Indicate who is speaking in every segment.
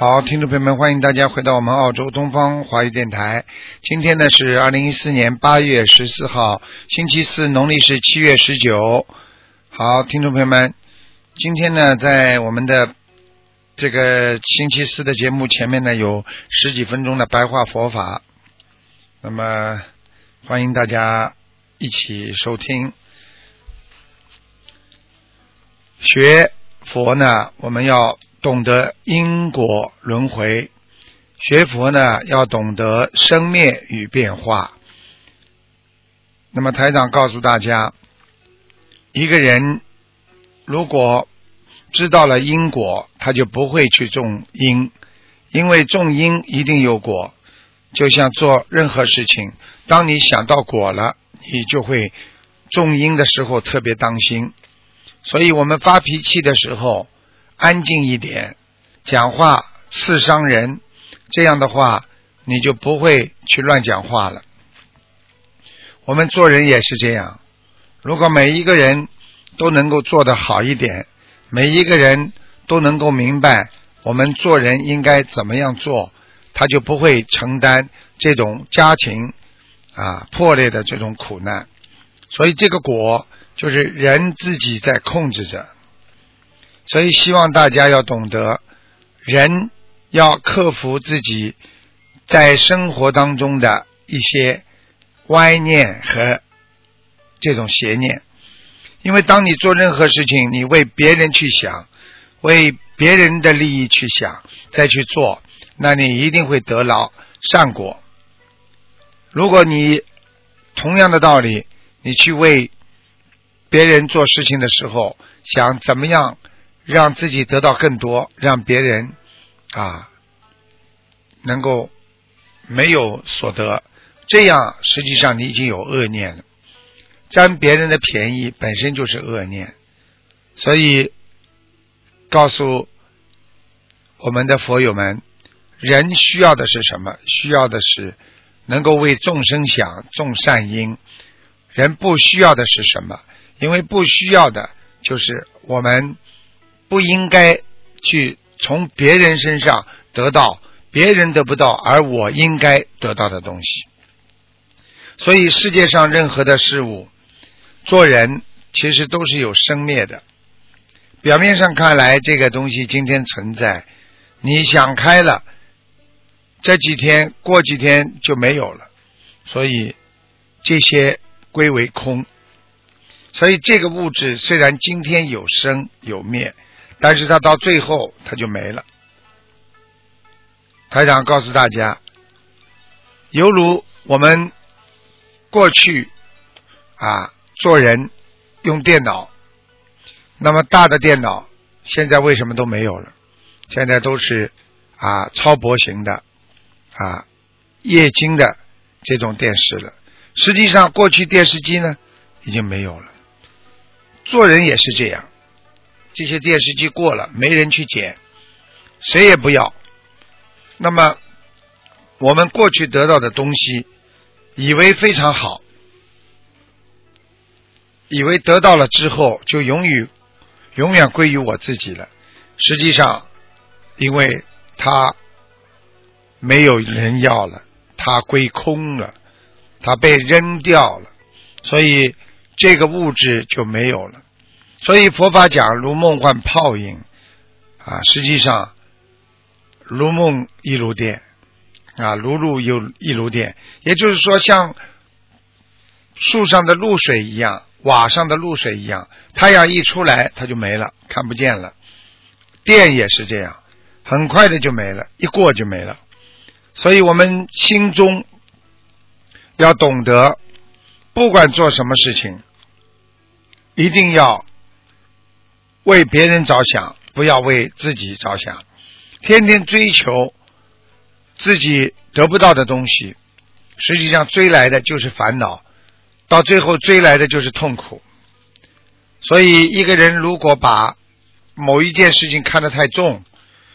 Speaker 1: 好，听众朋友们，欢迎大家回到我们澳洲东方华语电台。今天呢是二零一四年八月十四号，星期四，农历是七月十九。好，听众朋友们，今天呢在我们的这个星期四的节目前面呢有十几分钟的白话佛法，那么欢迎大家一起收听。学佛呢，我们要。懂得因果轮回，学佛呢要懂得生灭与变化。那么台长告诉大家，一个人如果知道了因果，他就不会去种因，因为种因一定有果。就像做任何事情，当你想到果了，你就会种因的时候特别当心。所以我们发脾气的时候。安静一点，讲话刺伤人，这样的话你就不会去乱讲话了。我们做人也是这样，如果每一个人都能够做得好一点，每一个人都能够明白我们做人应该怎么样做，他就不会承担这种家庭啊破裂的这种苦难。所以这个果就是人自己在控制着。所以，希望大家要懂得，人要克服自己在生活当中的一些歪念和这种邪念。因为当你做任何事情，你为别人去想，为别人的利益去想，再去做，那你一定会得到善果。如果你同样的道理，你去为别人做事情的时候，想怎么样？让自己得到更多，让别人啊能够没有所得，这样实际上你已经有恶念了。占别人的便宜本身就是恶念，所以告诉我们的佛友们，人需要的是什么？需要的是能够为众生想，种善因。人不需要的是什么？因为不需要的就是我们。不应该去从别人身上得到别人得不到而我应该得到的东西。所以世界上任何的事物，做人其实都是有生灭的。表面上看来，这个东西今天存在，你想开了，这几天过几天就没有了。所以这些归为空。所以这个物质虽然今天有生有灭。但是他到最后，他就没了。台长告诉大家，犹如我们过去啊做人用电脑，那么大的电脑现在为什么都没有了？现在都是啊超薄型的啊液晶的这种电视了。实际上，过去电视机呢已经没有了。做人也是这样。这些电视机过了，没人去捡，谁也不要。那么，我们过去得到的东西，以为非常好，以为得到了之后就永远永远归于我自己了。实际上，因为它没有人要了，它归空了，它被扔掉了，所以这个物质就没有了。所以佛法讲如梦幻泡影啊，实际上如梦亦如电啊，如露又亦如电。也就是说，像树上的露水一样，瓦上的露水一样，太阳一出来它就没了，看不见了。电也是这样，很快的就没了，一过就没了。所以我们心中要懂得，不管做什么事情，一定要。为别人着想，不要为自己着想，天天追求自己得不到的东西，实际上追来的就是烦恼，到最后追来的就是痛苦。所以，一个人如果把某一件事情看得太重，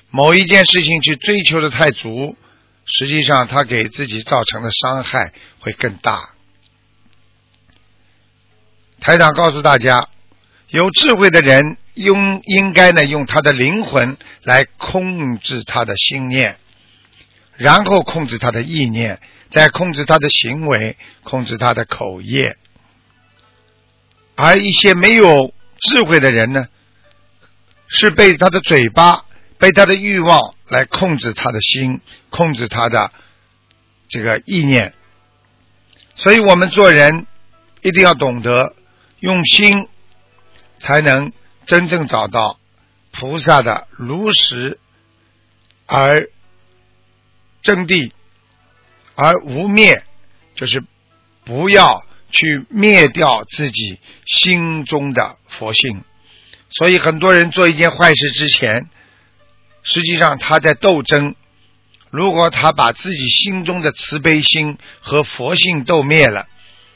Speaker 1: 某一件事情去追求的太足，实际上他给自己造成的伤害会更大。台长告诉大家，有智慧的人用应该呢用他的灵魂来控制他的心念，然后控制他的意念，再控制他的行为，控制他的口业。而一些没有智慧的人呢，是被他的嘴巴、被他的欲望来控制他的心，控制他的这个意念。所以我们做人一定要懂得用心，才能真正找到菩萨的如实而真谛，而无灭，就是不要。去灭掉自己心中的佛性，所以很多人做一件坏事之前，实际上他在斗争。如果他把自己心中的慈悲心和佛性斗灭了，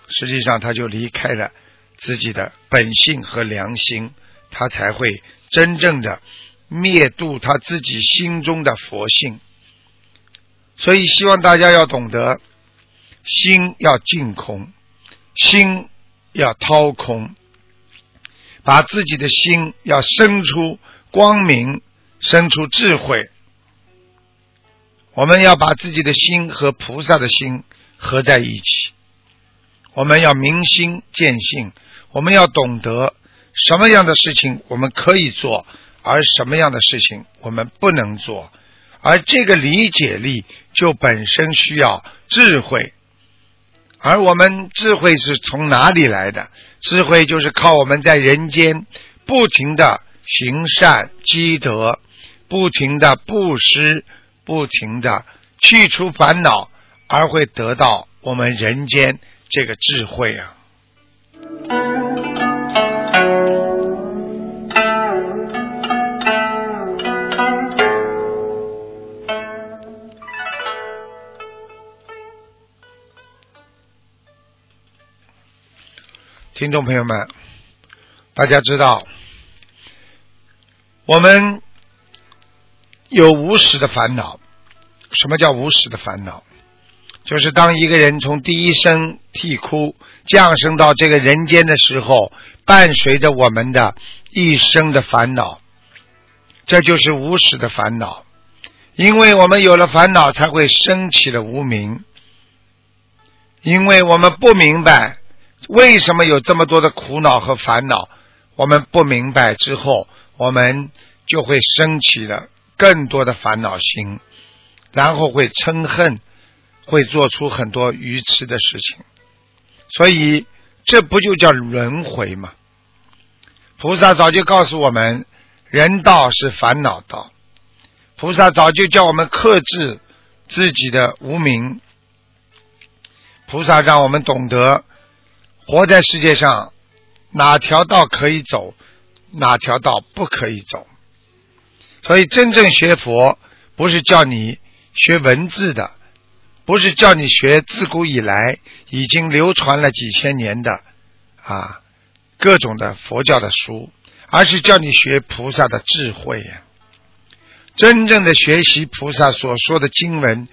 Speaker 1: 实际上他就离开了自己的本性和良心，他才会真正的灭度他自己心中的佛性。所以希望大家要懂得，心要净空。心要掏空，把自己的心要生出光明，生出智慧。我们要把自己的心和菩萨的心合在一起。我们要明心见性，我们要懂得什么样的事情我们可以做，而什么样的事情我们不能做。而这个理解力就本身需要智慧。而我们智慧是从哪里来的？智慧就是靠我们在人间不停的行善积德，不停的布施，不停的去除烦恼，而会得到我们人间这个智慧啊。听众朋友们，大家知道，我们有无始的烦恼。什么叫无始的烦恼？就是当一个人从第一声啼哭降生到这个人间的时候，伴随着我们的一生的烦恼，这就是无始的烦恼。因为我们有了烦恼，才会升起了无名。因为我们不明白。为什么有这么多的苦恼和烦恼？我们不明白之后，我们就会升起了更多的烦恼心，然后会嗔恨，会做出很多愚痴的事情。所以，这不就叫轮回吗？菩萨早就告诉我们，人道是烦恼道。菩萨早就叫我们克制自己的无名。菩萨让我们懂得。活在世界上，哪条道可以走，哪条道不可以走。所以，真正学佛不是叫你学文字的，不是叫你学自古以来已经流传了几千年的啊各种的佛教的书，而是叫你学菩萨的智慧呀。真正的学习菩萨所说的经文，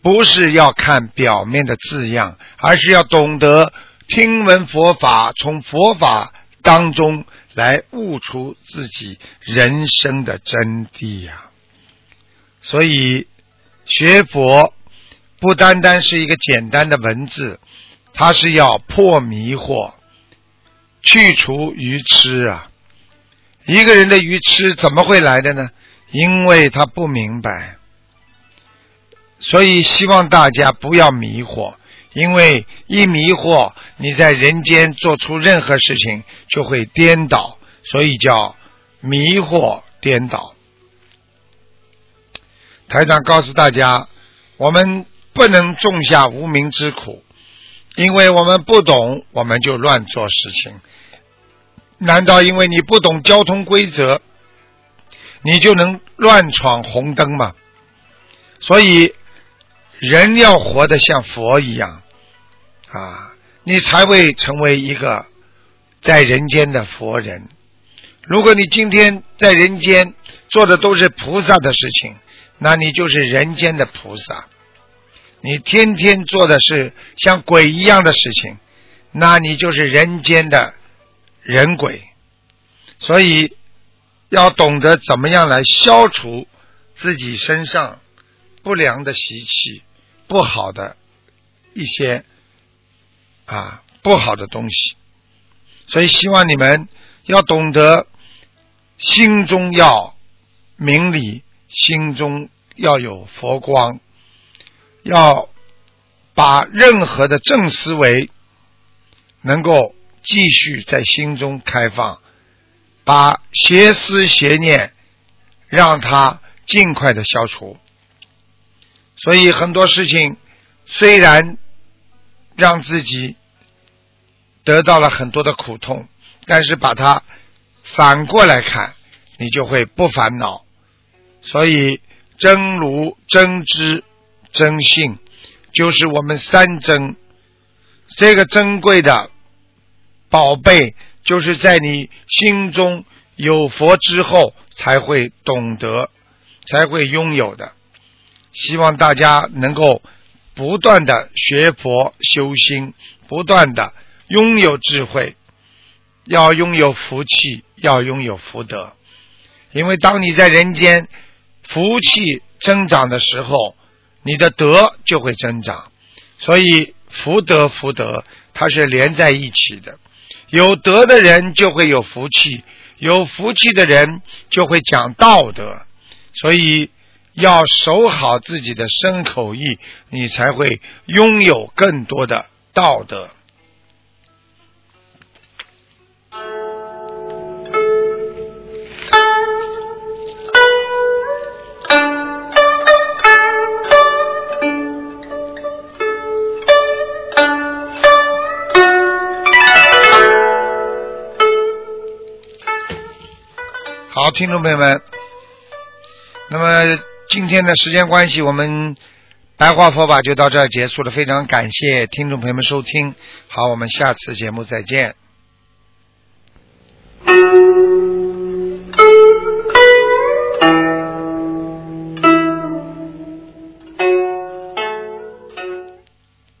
Speaker 1: 不是要看表面的字样，而是要懂得。听闻佛法，从佛法当中来悟出自己人生的真谛呀。所以学佛不单单是一个简单的文字，它是要破迷惑、去除愚痴啊。一个人的愚痴怎么会来的呢？因为他不明白。所以希望大家不要迷惑。因为一迷惑，你在人间做出任何事情就会颠倒，所以叫迷惑颠倒。台长告诉大家，我们不能种下无名之苦，因为我们不懂，我们就乱做事情。难道因为你不懂交通规则，你就能乱闯红灯吗。所以人要活得像佛一样啊，你才会成为一个在人间的佛人。如果你今天在人间做的都是菩萨的事情，那你就是人间的菩萨。你天天做的是像鬼一样的事情，那你就是人间的人鬼。所以要懂得怎么样来消除自己身上不良的习气、不好的一些啊不好的东西。所以希望你们要懂得。心中要明理，心中要有佛光，要把任何的正思维能够继续在心中开放，把邪思邪念让它尽快的消除。所以很多事情虽然让自己得到了很多的苦痛，但是把它。反过来看，你就会不烦恼。所以真如、真知、真性，就是我们三真。这个珍贵的宝贝，就是在你心中有佛之后，才会懂得，才会拥有的。希望大家能够不断的学佛修心，不断的拥有智慧。要拥有福气，要拥有福德，因为当你在人间福气增长的时候，你的德就会增长。所以福德福德它是连在一起的。有德的人就会有福气，有福气的人就会讲道德。所以要守好自己的身口意，你才会拥有更多的道德。好，听众朋友们，那么今天的时间关系，我们白话佛法就到这儿结束了。非常感谢听众朋友们收听，好，我们下次节目再见。